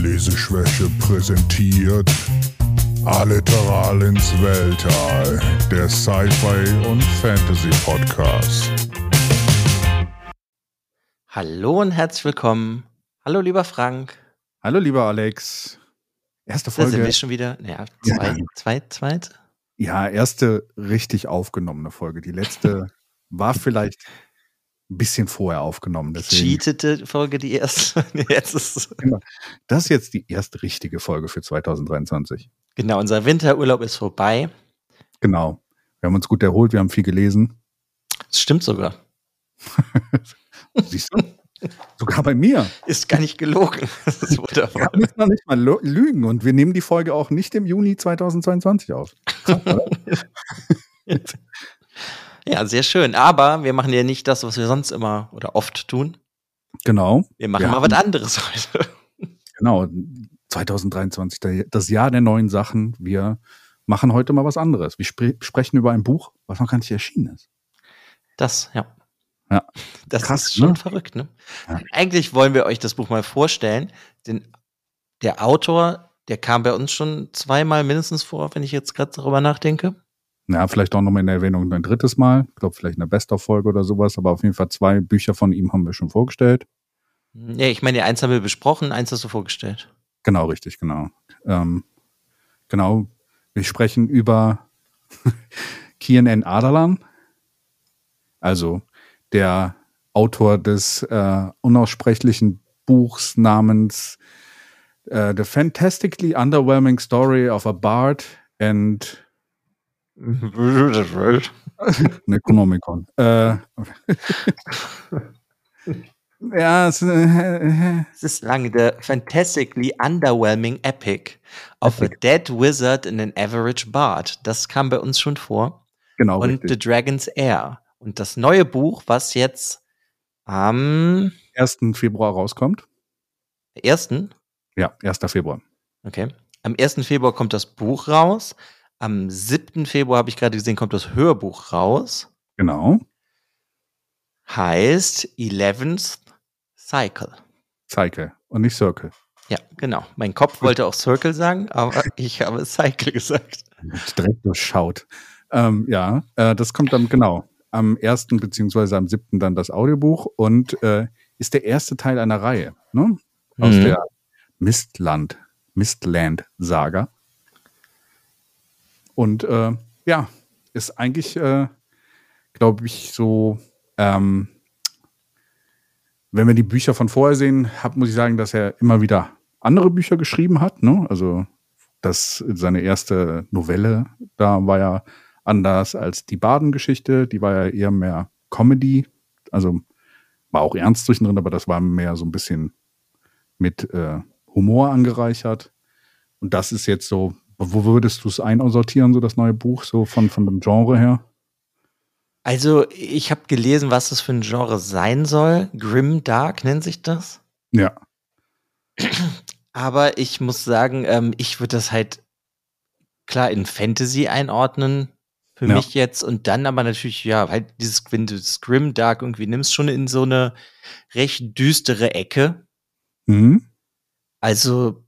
Leseschwäche präsentiert Alliteral ins Weltall, der Sci-Fi und Fantasy Podcast. Hallo und herzlich willkommen. Hallo lieber Frank. Hallo lieber Alex. Erste Da Folge. sind wir schon wieder. Naja, zwei, Ja. zwei, zweit. Ja, erste richtig aufgenommene Folge. Die letzte war vielleicht ein bisschen vorher aufgenommen. Deswegen. Cheatete Folge die erste. Jetzt ist Das ist jetzt die erste richtige Folge für 2023. genau, unser Winterurlaub ist vorbei. Genau. Wir haben uns gut erholt, wir haben viel gelesen. Das stimmt sogar. Siehst du? Sogar bei mir. Ist gar nicht gelogen. Das ist Wir wundervoll. müssen noch nicht mal lügen und wir nehmen die Folge auch nicht im Juni 2022 auf. Krass? Ja, sehr schön. Aber wir machen ja nicht das, was wir sonst immer oder oft tun. genau. Wir machen Wir mal haben- was anderes heute. Genau, 2023, der- das Jahr der neuen Sachen. Wir machen heute mal was anderes. Wir spre sprechen über ein Buch, was noch gar nicht erschienen ist. Das, ja. Ja. Das Krass, ist schon ne? verrückt, ne? Ja. Eigentlich wollen wir euch das Buch mal vorstellen, denn der Autor, der kam bei uns schon zweimal mindestens vor, wenn ich jetzt gerade darüber nachdenke. Ja, vielleicht auch nochmal in der Erwähnung ein drittes Mal. Ich glaube, vielleicht eine Best-of-Folge oder sowas, aber auf jeden Fall zwei Bücher von ihm haben wir schon vorgestellt. Ja, ich meine, eins haben wir besprochen, eins hast du vorgestellt. Genau, richtig, genau. Ähm, genau, wir sprechen über Kian N. Adalan, also der Autor des äh, unaussprechlichen Buchs namens äh, The Fantastically Underwhelming Story of a Bard and Necronomicon. Äh, ja, es, äh, Es ist lang, The Fantastically Underwhelming Epic of a Dead Wizard and an Average Bard. Das kam bei uns schon vor. genau, Und richtig. The Dragon's Air. Und das neue Buch, was jetzt am 1. Februar rauskommt. ersten Ja, 1. Februar. Okay. Am 1. Februar kommt das Buch raus. Am 7. Februar habe ich gerade gesehen, kommt das Hörbuch raus. Genau. Heißt Eleventh Cycle. Cycle und nicht Circle. Ja, genau. Mein Kopf wollte auch Circle sagen, aber ich habe Cycle gesagt. Direkt durchschaut. Ähm, ja, äh, das kommt dann genau am 1. beziehungsweise am 7. dann das Audiobuch und äh, ist der erste Teil einer Reihe ne? aus Mhm. der Mistland, Mistland-Saga. Und äh, ja, ist eigentlich, äh, glaube ich, so, ähm, wenn wir die Bücher von vorher sehen, hab, muss ich sagen, dass er immer wieder andere Bücher geschrieben hat. Ne? Also das seine erste Novelle, da war ja anders als die Baden-Geschichte, die war ja eher mehr Comedy, also war auch ernst zwischendrin, aber das war mehr so ein bisschen mit äh, Humor angereichert. Und das ist jetzt so, wo würdest du es einsortieren, so das neue Buch, so von, von dem Genre her? Also, ich habe gelesen, was das für ein Genre sein soll. Grim Dark nennt sich das. Ja, Aber ich muss sagen, ähm, ich würde das halt klar in Fantasy einordnen. Für Ja. mich jetzt. Und dann aber natürlich, ja, halt dieses, wenn du das Grim Dark irgendwie nimmst, schon in so eine recht düstere Ecke. mhm. Also,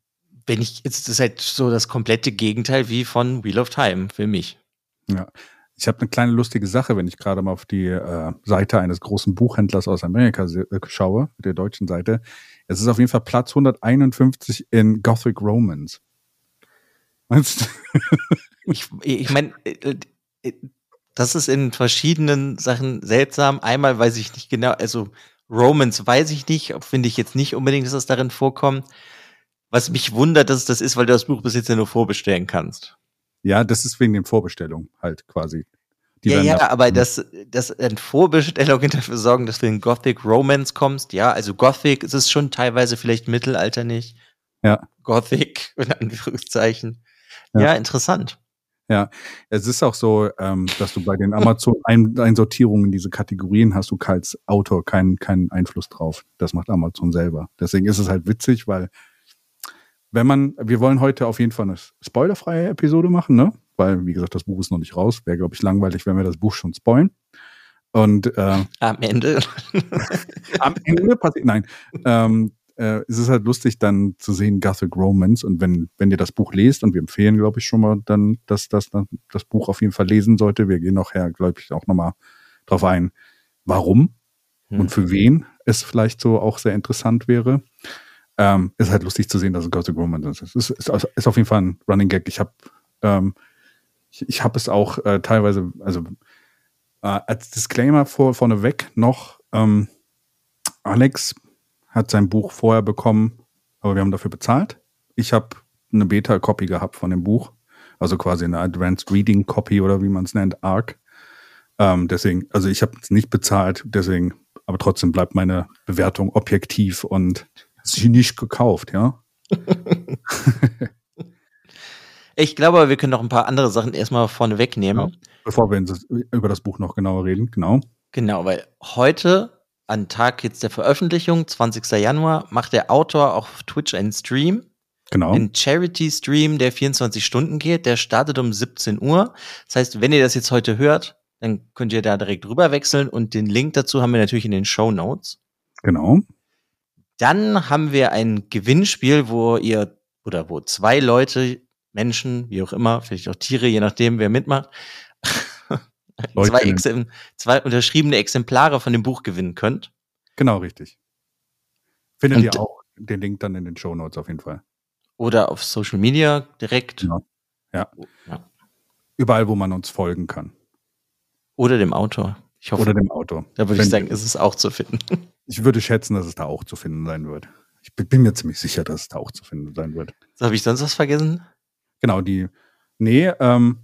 wenn ich, jetzt ist halt so das komplette Gegenteil wie von Wheel of Time für mich. Ich habe eine kleine lustige Sache, wenn ich gerade mal auf die äh, Seite eines großen Buchhändlers aus Amerika äh, schaue, der deutschen Seite. Es ist auf jeden Fall Platz 151 in Gothic Romans. Meinst du? Ich, ich meine, das ist in verschiedenen Sachen seltsam. Einmal weiß ich nicht genau, also Romans weiß ich nicht, finde ich jetzt nicht unbedingt, dass das darin vorkommt. Was mich wundert, dass es das ist, weil du das Buch bis jetzt ja nur vorbestellen kannst. Ja, das ist wegen den Vorbestellungen halt quasi. Die ja, ja, da- aber dass, dass in Vorbestellungen dafür sorgen, dass du in Gothic Romance kommst, ja, also Gothic ist es schon teilweise vielleicht Mittelalter nicht. Ja. Gothic, in Anführungszeichen. Ja, Ja. interessant. Es ist auch so, ähm, dass du bei den Amazon-Einsortierungen diese Kategorien hast du als Autor keinen, keinen Einfluss drauf. Das macht Amazon selber. Deswegen ist es halt witzig, weil wenn man, wir wollen heute auf jeden Fall eine spoilerfreie Episode machen, ne? Weil, wie gesagt, das Buch ist noch nicht raus. Wäre, glaube ich, langweilig, wenn wir das Buch schon spoilen. Und äh, Am Ende. am Ende passiert, nein, ähm, äh, es ist halt lustig dann zu sehen Gothic Romance und wenn, wenn ihr das Buch lest und wir empfehlen, glaube ich, schon mal dann, dass das, das Buch auf jeden Fall lesen sollte. Wir gehen nachher, glaube ich, auch nochmal drauf ein, warum hm. und für wen es vielleicht so auch sehr interessant wäre. Ähm, ist halt lustig zu sehen, dass es Gothic Romance ist. Ist, ist, ist auf jeden Fall ein Running Gag. Ich habe ähm, ich, ich habe es auch äh, teilweise, also äh, als Disclaimer vor, vorneweg noch, ähm, Alex hat sein Buch vorher bekommen, aber wir haben dafür bezahlt. Ich habe eine Beta-Copy gehabt von dem Buch, also quasi eine Advanced Reading Copy oder wie man es nennt, ARC. Ähm, deswegen, also ich habe es nicht bezahlt, deswegen, aber trotzdem bleibt meine Bewertung objektiv und sie nicht gekauft, ja. ich glaube, wir können noch ein paar andere Sachen erstmal vorne wegnehmen. Genau. Bevor wir über das Buch noch genauer reden, genau. Genau, weil heute an Tag jetzt der Veröffentlichung, 20. Januar, macht der Autor auf Twitch einen Stream. Genau. Ein Charity-Stream, der 24 Stunden geht. Der startet um 17 Uhr. Das heißt, wenn ihr das jetzt heute hört, dann könnt ihr da direkt rüber wechseln und den Link dazu haben wir natürlich in den Show Notes. Genau. Dann haben wir ein Gewinnspiel, wo ihr oder wo zwei Leute, Menschen, wie auch immer, vielleicht auch Tiere, je nachdem, wer mitmacht, zwei, Exemp zwei unterschriebene Exemplare von dem Buch gewinnen könnt. Genau, richtig. Findet Und, ihr auch den Link dann in den Show Notes auf jeden Fall. Oder auf Social Media direkt. Genau. Ja. ja. Überall, wo man uns folgen kann. Oder dem Autor. Ich hoffe, Oder dem Autor. Da würde ich sagen, ist es auch zu finden. Ich würde schätzen, dass es da auch zu finden sein wird. Ich bin mir ziemlich sicher, dass es da auch zu finden sein wird. Habe ich sonst was vergessen? Genau, die. Nee, ähm,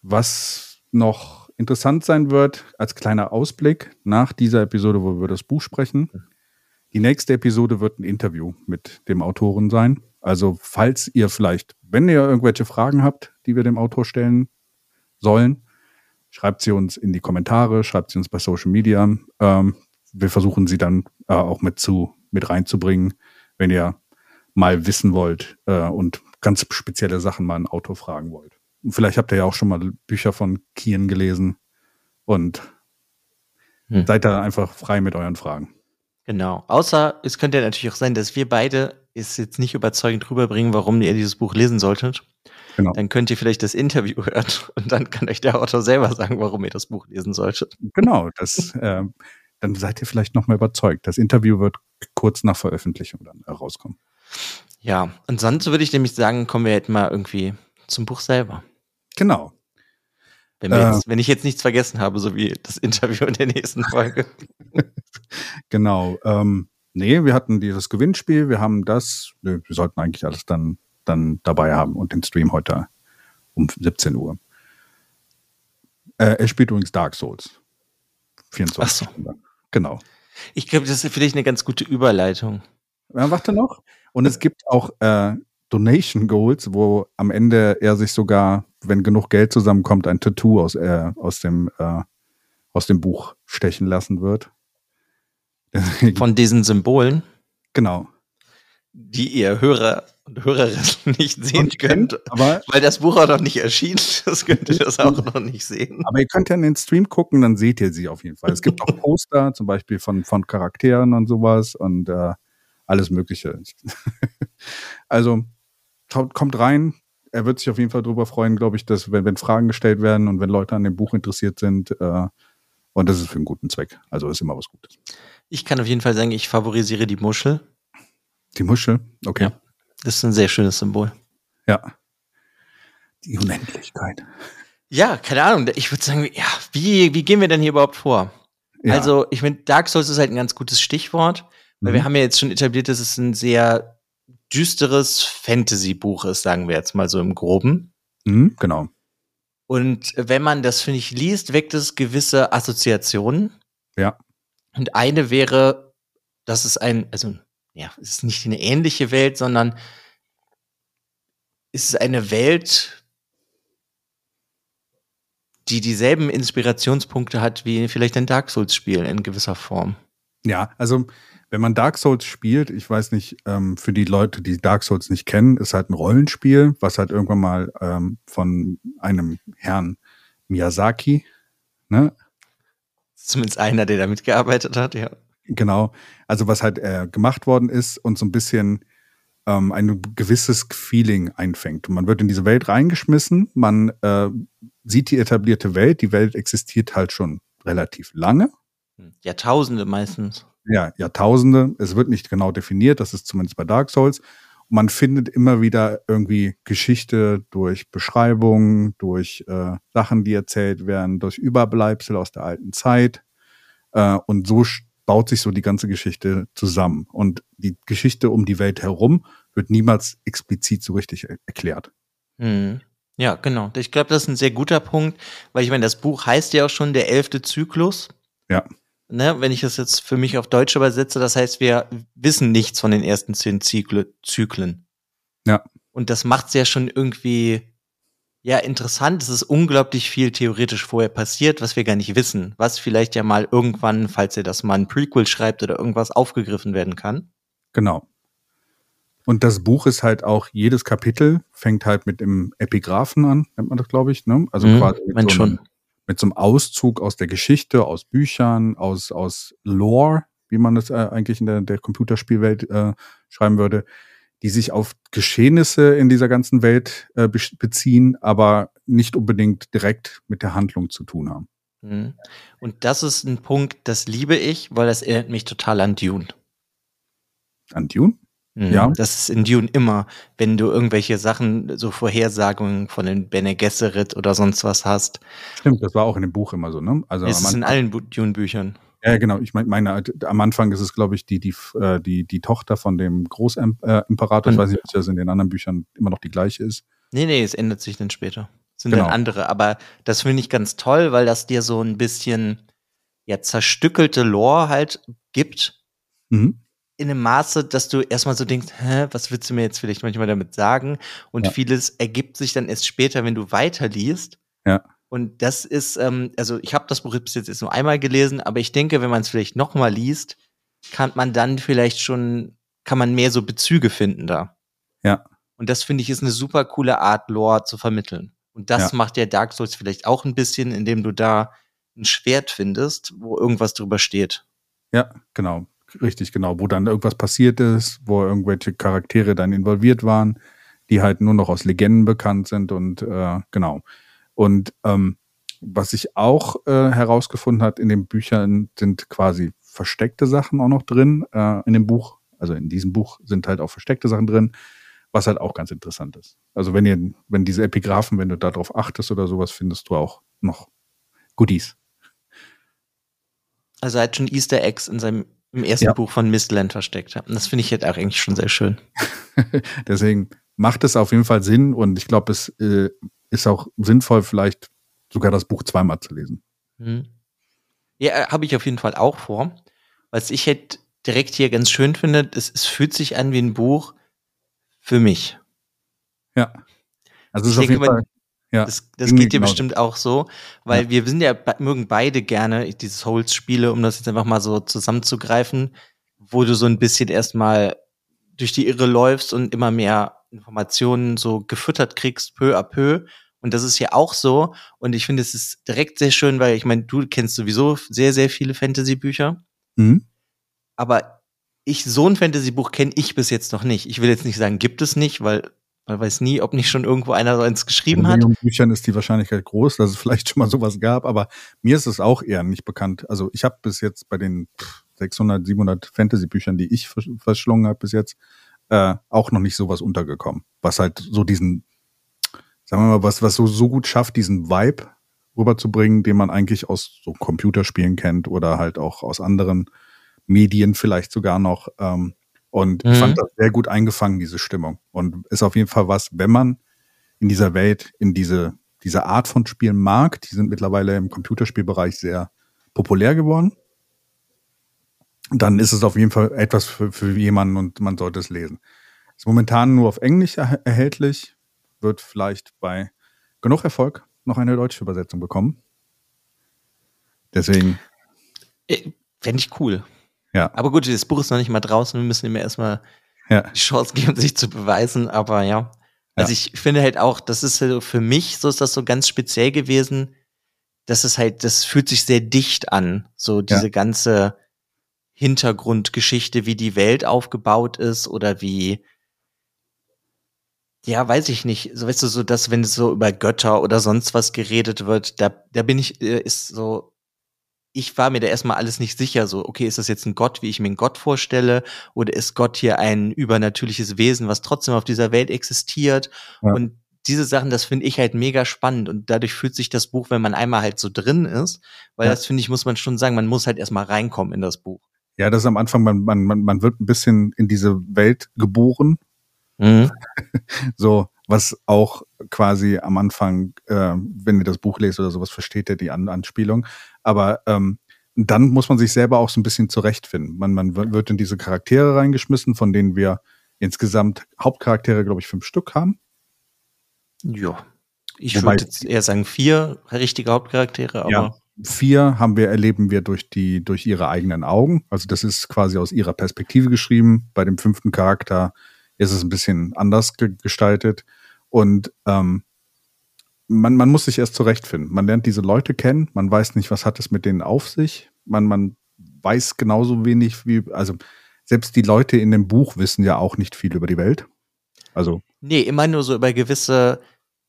was noch interessant sein wird, als kleiner Ausblick nach dieser Episode, wo wir über das Buch sprechen. Die nächste Episode wird ein Interview mit dem Autoren sein. Also falls ihr vielleicht, wenn ihr irgendwelche Fragen habt, die wir dem Autor stellen sollen, schreibt sie uns in die Kommentare, schreibt sie uns bei Social Media. Ähm, wir versuchen sie dann äh, auch mit zu mit reinzubringen, wenn ihr mal wissen wollt äh, und ganz spezielle Sachen mal einen Autor fragen wollt. Vielleicht habt ihr ja auch schon mal Bücher von Kian gelesen und hm. seid da einfach frei mit euren Fragen. Genau. Außer es könnte ja natürlich auch sein, dass wir beide es jetzt nicht überzeugend rüberbringen, warum ihr dieses Buch lesen solltet. Genau. Dann könnt ihr vielleicht das Interview hören und dann kann euch der Autor selber sagen, warum ihr das Buch lesen solltet. Genau, das, äh, dann seid ihr vielleicht noch mal überzeugt. Das Interview wird kurz nach Veröffentlichung dann herauskommen. Ja, und sonst würde ich nämlich sagen, kommen wir jetzt mal irgendwie zum Buch selber. Genau. Wenn, äh, jetzt, wenn, ich jetzt nichts vergessen habe, so wie das Interview in der nächsten Folge. genau. Ähm, nee, wir hatten dieses Gewinnspiel, wir haben das, wir sollten eigentlich alles dann, dann dabei haben und den Stream heute um 17 Uhr. Äh, er spielt übrigens Dark Souls. 24 Ach so. Genau. Ich glaube, das ist vielleicht eine ganz gute Überleitung. Ja, warte noch. Und es gibt auch äh, Donation Goals, wo am Ende er sich sogar, wenn genug Geld zusammenkommt, ein Tattoo aus, äh, aus, dem, äh, aus dem Buch stechen lassen wird. Von diesen Symbolen? Genau. Die ihr Hörer und Hörerinnen nicht sehen und könnt, aber weil das Buch auch noch nicht erschien. Das könnt ihr das auch noch nicht sehen. Aber ihr könnt ja in den Stream gucken, dann seht ihr sie auf jeden Fall. Es gibt auch Poster, zum Beispiel von, von Charakteren und sowas und äh, alles Mögliche. also kommt rein. Er wird sich auf jeden Fall darüber freuen, glaube ich, dass wenn, wenn, Fragen gestellt werden und wenn Leute an dem Buch interessiert sind. Äh, und das ist für einen guten Zweck. Also ist immer was Gutes. Ich kann auf jeden Fall sagen, ich favorisiere die Muschel. Die Muschel? Okay. Ja, das ist ein sehr schönes Symbol. Ja. Die Unendlichkeit. Ja, keine Ahnung. Ich würde sagen, ja, wie, wie gehen wir denn hier überhaupt vor? Ja. Also, ich finde, Dark Souls ist halt ein ganz gutes Stichwort, weil mhm. wir haben ja jetzt schon etabliert, dass es ein sehr düsteres Fantasy-Buch ist, sagen wir jetzt mal so im Groben. Mhm, genau. Und wenn man das, finde ich, liest, weckt es gewisse Assoziationen. Ja. Und eine wäre, dass es ein, also, ja, es ist nicht eine ähnliche Welt, sondern es ist eine Welt, die dieselben Inspirationspunkte hat wie vielleicht ein Dark Souls-Spiel in gewisser Form. Ja, also wenn man Dark Souls spielt, ich weiß nicht, ähm, für die Leute, die Dark Souls nicht kennen, ist halt ein Rollenspiel, was halt irgendwann mal ähm, von einem Herrn Miyazaki, ne? Zumindest einer, der da mitgearbeitet hat, ja. Genau. Also was halt äh, gemacht worden ist und so ein bisschen ähm, ein gewisses Feeling einfängt. Und man wird in diese Welt reingeschmissen, man äh, sieht die etablierte Welt, die Welt existiert halt schon relativ lange. Jahrtausende meistens. Ja, Jahrtausende. Es wird nicht genau definiert, das ist zumindest bei Dark Souls. Und man findet immer wieder irgendwie Geschichte durch Beschreibungen, durch äh, Sachen, die erzählt werden, durch Überbleibsel aus der alten Zeit. Äh, und so baut sich so die ganze Geschichte zusammen. Und die Geschichte um die Welt herum wird niemals explizit so richtig er erklärt. Hm. Ja, genau. Ich glaube, das ist ein sehr guter Punkt, weil ich meine, das Buch heißt ja auch schon der elfte Zyklus. Ja. Ne, wenn ich das jetzt für mich auf Deutsch übersetze, das heißt, wir wissen nichts von den ersten zehn Zyklen. Ja. Und das macht es ja schon irgendwie ja, interessant. Es ist unglaublich viel theoretisch vorher passiert, was wir gar nicht wissen. Was vielleicht ja mal irgendwann, falls er das mal ein Prequel schreibt oder irgendwas aufgegriffen werden kann. Genau. Und das Buch ist halt auch, jedes Kapitel fängt halt mit dem Epigraphen an, nennt man das, glaube ich, ne? Also Mhm, quasi mit so, einem, schon. mit so einem Auszug aus der Geschichte, aus Büchern, aus, aus Lore, wie man das äh, eigentlich in der, der Computerspielwelt äh, schreiben würde, die sich auf Geschehnisse in dieser ganzen Welt äh, be beziehen, aber nicht unbedingt direkt mit der Handlung zu tun haben. Mhm. Und das ist ein Punkt, das liebe ich, weil das erinnert mich total an Dune. An Dune? Mhm. Ja. Das ist in Dune immer, wenn du irgendwelche Sachen, so Vorhersagungen von den Bene Gesserit oder sonst was hast. Stimmt, das war auch in dem Buch immer so, ne? Also es ist in allen Dune-Büchern. Ja, genau. Ich meine, meine, am Anfang ist es, glaube ich, die, die, äh, die, die Tochter von dem Großimperator. Ich Mhm. weiß nicht, ob das in den anderen Büchern immer noch die gleiche ist. Nee, nee, es ändert sich dann später. Es sind Genau. dann andere. Aber das finde ich ganz toll, weil das dir so ein bisschen ja zerstückelte Lore halt gibt. Mhm. In einem Maße, dass du erstmal so denkst, hä, was willst du mir jetzt vielleicht manchmal damit sagen? Und Ja. vieles ergibt sich dann erst später, wenn du weiterliest. Ja. Und das ist, ähm, also ich habe das Buch bis jetzt nur einmal gelesen, aber ich denke, wenn man es vielleicht noch mal liest, kann man dann vielleicht schon, kann man mehr so Bezüge finden da. Ja. Und das finde ich ist eine super coole Art, Lore zu vermitteln. Und das Ja. macht ja Dark Souls vielleicht auch ein bisschen, indem du da ein Schwert findest, wo irgendwas drüber steht. Ja, genau. Richtig, genau. Wo dann irgendwas passiert ist, wo irgendwelche Charaktere dann involviert waren, die halt nur noch aus Legenden bekannt sind und äh, genau. Und ähm, was ich auch äh, herausgefunden hat in den Büchern, sind quasi versteckte Sachen auch noch drin äh, in dem Buch. Also in diesem Buch sind halt auch versteckte Sachen drin, was halt auch ganz interessant ist. Also wenn ihr, wenn diese Epigraphen, wenn du darauf achtest oder sowas, findest du auch noch Goodies. Also er hat schon Easter Eggs in seinem im ersten Ja. Buch von Mistland versteckt. Und das finde ich jetzt auch eigentlich schon sehr schön. Deswegen macht es auf jeden Fall Sinn und ich glaube, es äh, ist auch sinnvoll, vielleicht sogar das Buch zweimal zu lesen. Mhm. Ja, äh, habe ich auf jeden Fall auch vor. Was ich halt direkt hier ganz schön finde, es, es fühlt sich an wie ein Buch für mich. Ja. Also Ich ist auf jeden Fall. Ja, Das, das geht dir genauso. bestimmt auch so, weil Ja. wir sind ja, mögen beide gerne diese Souls-Spiele, um das jetzt einfach mal so zusammenzugreifen, wo du so ein bisschen erstmal durch die Irre läufst und immer mehr Informationen so gefüttert kriegst, peu à peu. Und das ist ja auch so. Und ich finde, es ist direkt sehr schön, weil ich meine, du kennst sowieso sehr, sehr viele Fantasy-Bücher. Mhm. Aber ich, so ein Fantasy-Buch kenne ich bis jetzt noch nicht. Ich will jetzt nicht sagen, gibt es nicht, weil man weiß nie, ob nicht schon irgendwo einer so eins geschrieben In hat. Millionen Büchern ist die Wahrscheinlichkeit groß, dass es vielleicht schon mal sowas gab, aber mir ist es auch eher nicht bekannt. Also ich habe bis jetzt bei den pff, 600, 700 Fantasy-Büchern, die ich versch- verschlungen habe bis jetzt, äh, auch noch nicht sowas untergekommen. Was halt so diesen, sagen wir mal, was, was so, so gut schafft, diesen Vibe rüberzubringen, den man eigentlich aus so Computerspielen kennt oder halt auch aus anderen Medien vielleicht sogar noch. Ähm, und ich Mhm. fand das sehr gut eingefangen, diese Stimmung. Und ist auf jeden Fall was, wenn man in dieser Welt, in diese, diese Art von Spielen mag, die sind mittlerweile im Computerspielbereich sehr populär geworden, dann ist es auf jeden Fall etwas für, für jemanden und man sollte es lesen. Ist momentan nur auf Englisch er erhältlich, wird vielleicht bei genug Erfolg noch eine deutsche Übersetzung bekommen. Deswegen, Fände ich cool. ja, Aber gut, das Buch ist noch nicht mal draußen. Wir müssen ihm erstmal ja, die Chance geben, sich zu beweisen. Aber ja. Also Ja. ich finde halt auch, das ist so für mich, so ist das so ganz speziell gewesen. Das ist halt, das fühlt sich sehr dicht an. So diese ganze, Hintergrundgeschichte, wie die Welt aufgebaut ist oder wie, ja, weiß ich nicht, so weißt du, so dass, wenn es so über Götter oder sonst was geredet wird, da, da bin ich, äh, ist so, ich war mir da erstmal alles nicht sicher, so, okay, ist das jetzt ein Gott, wie ich mir einen Gott vorstelle, oder ist Gott hier ein übernatürliches Wesen, was trotzdem auf dieser Welt existiert? Ja. Und diese Sachen, das finde ich halt mega spannend und dadurch fühlt sich das Buch, wenn man einmal halt so drin ist, weil ja. das finde ich, muss man schon sagen, man muss halt erstmal reinkommen in das Buch. Ja, das ist am Anfang, man, man, man wird ein bisschen in diese Welt geboren. Mhm. so, was auch quasi am Anfang, äh, wenn ihr das Buch lest oder sowas, versteht ihr die An Anspielung. Aber ähm, dann muss man sich selber auch so ein bisschen zurechtfinden. Man, man wird in diese Charaktere reingeschmissen, von denen wir insgesamt Hauptcharaktere, glaube ich, fünf Stück haben. Ja. Ich würde jetzt eher sagen vier richtige Hauptcharaktere, aber. Ja, vier haben wir, erleben wir durch die, durch ihre eigenen Augen. Also das ist quasi aus ihrer Perspektive geschrieben. Bei dem fünften Charakter ist es ein bisschen anders ge gestaltet. Und ähm, man, man muss sich erst zurechtfinden. Man lernt diese Leute kennen, man weiß nicht, was hat es mit denen auf sich. Man, man weiß genauso wenig wie, also selbst die Leute in dem Buch wissen ja auch nicht viel über die Welt. Also. Nee, immer nur so über gewisse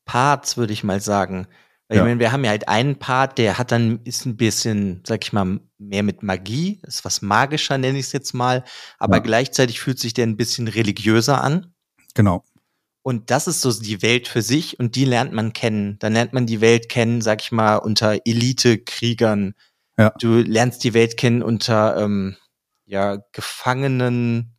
Parts, würde ich mal sagen. Weil ja. ich meine, wir haben ja halt einen Part, der hat dann, ist ein bisschen, sag ich mal, mehr mit Magie, ist was magischer, nenne ich es jetzt mal, aber ja. gleichzeitig fühlt sich der ein bisschen religiöser an. Genau. Und das ist so die Welt für sich und die lernt man kennen. Dann lernt man die Welt kennen, sag ich mal, unter Elite-Kriegern. Ja. Du lernst die Welt kennen unter ähm, ja, Gefangenen.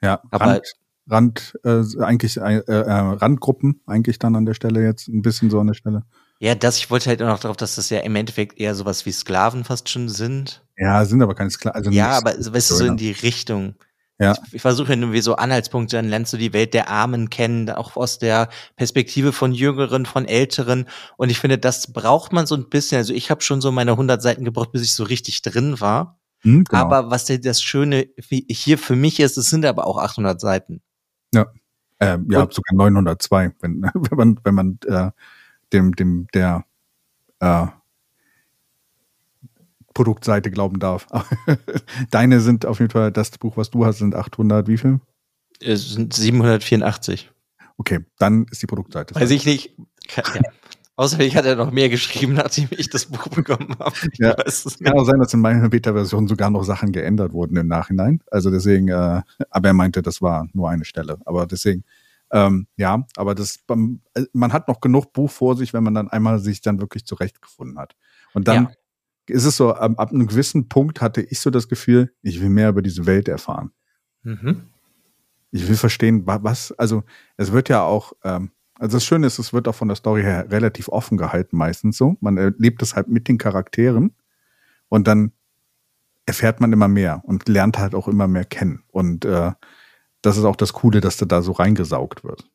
Ja, aber Rand, Rand äh, eigentlich äh, äh, Randgruppen eigentlich dann an der Stelle jetzt ein bisschen so an der Stelle. Ja, das, ich wollte halt auch noch darauf, dass das ja im Endeffekt eher sowas wie Sklaven fast schon sind. Ja, sind aber keine Sklaven. Also ja, aber weißt du, so in die Richtung. Ja. Ich, ich versuche irgendwie so Anhaltspunkte, dann lernst du die Welt der Armen kennen, auch aus der Perspektive von Jüngeren, von Älteren. Und ich finde, das braucht man so ein bisschen. Also ich habe schon so meine 100 Seiten gebraucht, bis ich so richtig drin war. Hm, genau. Aber was das Schöne hier für mich ist, es sind aber auch 800 Seiten. Ja, äh, ja, Und, sogar 902, wenn, wenn man, wenn man äh, dem, dem, der äh, Produktseite glauben darf. Deine sind auf jeden Fall, das Buch, was du hast, sind 800, wie viel? Es sind 784. Okay, dann ist die Produktseite. Weiß ich nicht. Ja. Außerdem hat er noch mehr geschrieben, nachdem ich das Buch bekommen habe. ja, es kann auch sein, dass in meiner Beta-Version sogar noch Sachen geändert wurden im Nachhinein. Also deswegen, äh, aber er meinte, das war nur eine Stelle. Aber deswegen, ähm, ja, aber das, man hat noch genug Buch vor sich, wenn man dann einmal sich dann wirklich zurechtgefunden hat. Und dann ja ist es so, ab, ab einem gewissen Punkt hatte ich so das Gefühl, ich will mehr über diese Welt erfahren. Mhm. Ich will verstehen, was, also es wird ja auch, ähm, also das Schöne ist, es wird auch von der Story her relativ offen gehalten, meistens so. Man erlebt es halt mit den Charakteren und dann erfährt man immer mehr und lernt halt auch immer mehr kennen. Und äh, das ist auch das Coole, dass da so reingesaugt wird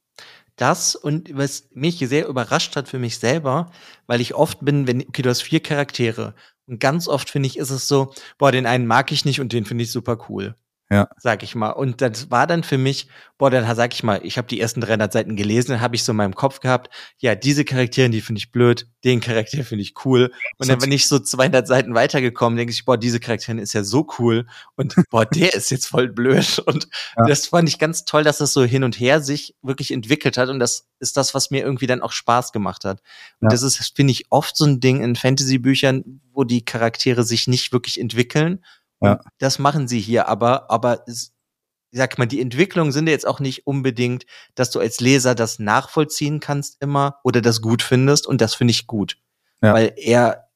das und was mich sehr überrascht hat für mich selber, weil ich oft bin, wenn, okay, du hast vier Charaktere und ganz oft finde ich, ist es so, boah, den einen mag ich nicht und den finde ich super cool. Ja. Sag ich mal. Und das war dann für mich, boah, dann sag ich mal, ich habe die ersten 300 Seiten gelesen, dann habe ich so in meinem Kopf gehabt, ja, diese Charaktere, die finde ich blöd, den Charakter finde ich cool. Und dann bin ich so 200 Seiten weitergekommen, denke ich, boah, diese Charakterin ist ja so cool und boah, der ist jetzt voll blöd. Und ja. das fand ich ganz toll, dass das so hin und her sich wirklich entwickelt hat und das ist das, was mir irgendwie dann auch Spaß gemacht hat. Und ja. das ist, finde ich, oft so ein Ding in Fantasy-Büchern, wo die Charaktere sich nicht wirklich entwickeln ja. Das machen sie hier, aber, aber es, sag mal, die Entwicklungen sind jetzt auch nicht unbedingt, dass du als Leser das nachvollziehen kannst immer oder das gut findest und das finde ich gut. Ja. Weil er,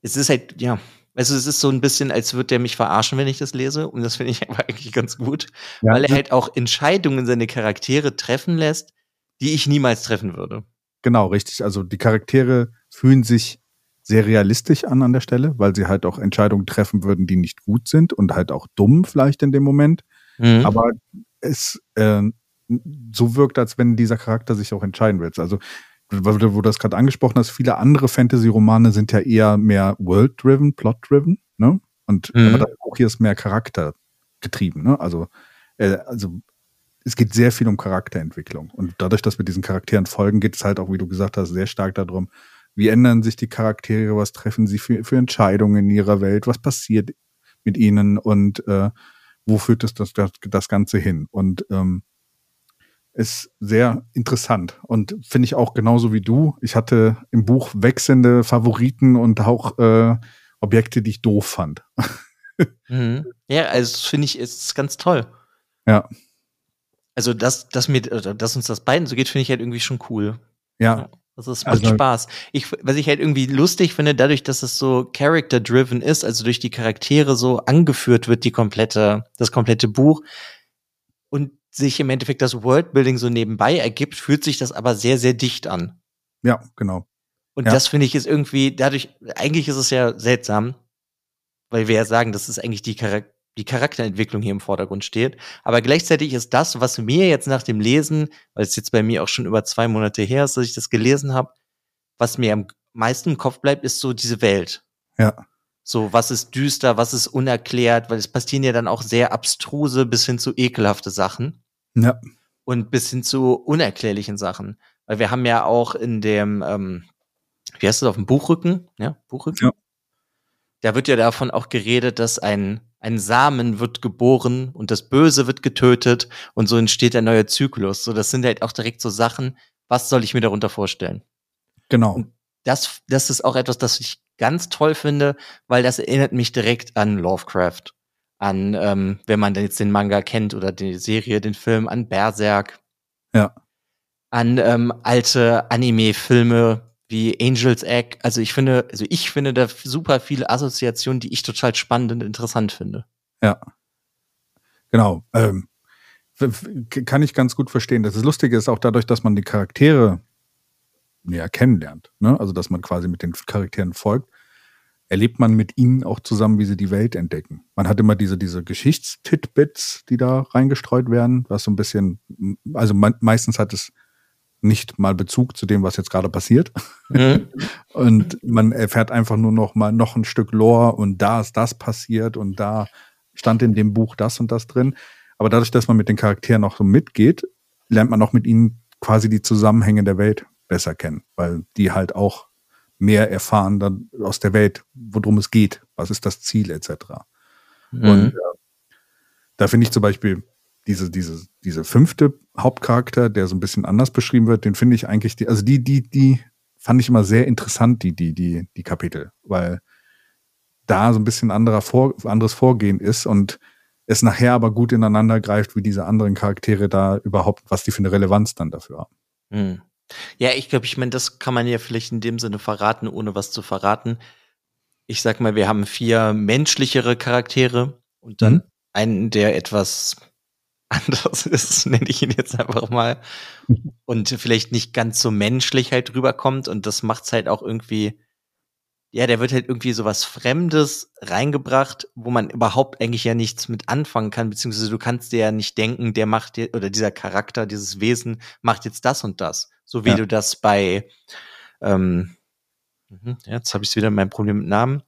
es ist halt, ja, also es ist so ein bisschen, als würde der mich verarschen, wenn ich das lese und das finde ich aber eigentlich ganz gut, ja. weil er halt auch Entscheidungen seine Charaktere treffen lässt, die ich niemals treffen würde. Genau, richtig. Also die Charaktere fühlen sich sehr realistisch an an der Stelle, weil sie halt auch Entscheidungen treffen würden, die nicht gut sind und halt auch dumm vielleicht in dem Moment. Mhm. Aber es äh, so wirkt, als wenn dieser Charakter sich auch entscheiden will. Also, wo du das gerade angesprochen hast, viele andere Fantasy-Romane sind ja eher mehr world-driven, plot-driven, ne? Und mhm. aber auch hier ist mehr Charakter getrieben, ne? Also, äh, also es geht sehr viel um Charakterentwicklung. Und dadurch, dass wir diesen Charakteren folgen, geht es halt auch, wie du gesagt hast, sehr stark darum, wie ändern sich die Charaktere? Was treffen sie für, für Entscheidungen in ihrer Welt? Was passiert mit ihnen und äh, wo führt es das, das, das Ganze hin? Und ähm, ist sehr interessant und finde ich auch genauso wie du. Ich hatte im Buch wechselnde Favoriten und auch äh, Objekte, die ich doof fand. mhm. Ja, also finde ich ist ganz toll. Ja. Also dass, dass mir, dass uns das beiden so geht, finde ich halt irgendwie schon cool. Ja. Also es macht also, Spaß. Ich, was ich halt irgendwie lustig finde, dadurch, dass es so character-driven ist, also durch die Charaktere so angeführt wird, die komplette, das komplette Buch und sich im Endeffekt das Worldbuilding so nebenbei ergibt, fühlt sich das aber sehr, sehr dicht an. Ja, genau. Und ja. das finde ich ist irgendwie, dadurch, eigentlich ist es ja seltsam, weil wir ja sagen, das ist eigentlich die, Charak die Charakterentwicklung hier im Vordergrund steht. Aber gleichzeitig ist das, was mir jetzt nach dem Lesen, weil es jetzt bei mir auch schon über zwei Monate her ist, dass ich das gelesen habe, was mir am meisten im Kopf bleibt, ist so diese Welt. Ja. So, was ist düster, was ist unerklärt, weil es passieren ja dann auch sehr abstruse bis hin zu ekelhafte Sachen. Ja. Und bis hin zu unerklärlichen Sachen. Weil wir haben ja auch in dem, ähm, wie heißt das, auf dem Buchrücken? Ja, Buchrücken? Ja. Da wird ja davon auch geredet, dass ein, ein Samen wird geboren und das Böse wird getötet und so entsteht der neue Zyklus. So, das sind halt auch direkt so Sachen, was soll ich mir darunter vorstellen? Genau. Und das, das ist auch etwas, das ich ganz toll finde, weil das erinnert mich direkt an Lovecraft. An, ähm, wenn man jetzt den Manga kennt oder die Serie, den Film, an Berserk. Ja. An ähm, alte Anime-Filme, wie Angel's Egg. Also ich finde, also ich finde da super viele Assoziationen, die ich total spannend und interessant finde. Ja. Genau. Ähm, kann ich ganz gut verstehen. Das Lustige ist auch dadurch, dass man die Charaktere näher kennenlernt, ne? also dass man quasi mit den Charakteren folgt, erlebt man mit ihnen auch zusammen, wie sie die Welt entdecken. Man hat immer diese, diese Geschichtstitbits, die da reingestreut werden, was so ein bisschen, also me meistens hat es nicht mal Bezug zu dem, was jetzt gerade passiert. Mhm. und man erfährt einfach nur noch mal noch ein Stück Lore und da ist das passiert und da stand in dem Buch das und das drin. Aber dadurch, dass man mit den Charakteren noch so mitgeht, lernt man auch mit ihnen quasi die Zusammenhänge der Welt besser kennen, weil die halt auch mehr erfahren dann aus der Welt, worum es geht, was ist das Ziel etc. Mhm. Und äh, da finde ich zum Beispiel diese, diese, diese fünfte Hauptcharakter, der so ein bisschen anders beschrieben wird, den finde ich eigentlich, die, also die, die, die fand ich immer sehr interessant, die, die, die, die Kapitel, weil da so ein bisschen anderer Vor, anderes Vorgehen ist und es nachher aber gut ineinander greift, wie diese anderen Charaktere da überhaupt, was die für eine Relevanz dann dafür haben. Mhm. Ja, ich glaube, ich meine, das kann man ja vielleicht in dem Sinne verraten, ohne was zu verraten. Ich sag mal, wir haben vier menschlichere Charaktere und dann mhm. einen, der etwas anders ist, nenne ich ihn jetzt einfach mal, und vielleicht nicht ganz so menschlich halt rüberkommt und das macht's halt auch irgendwie, ja, der wird halt irgendwie so was Fremdes reingebracht, wo man überhaupt eigentlich ja nichts mit anfangen kann, beziehungsweise du kannst dir ja nicht denken, der macht dir, oder dieser Charakter, dieses Wesen macht jetzt das und das. So wie ja. du das bei, ähm, mhm, jetzt habe ich wieder mein Problem mit Namen.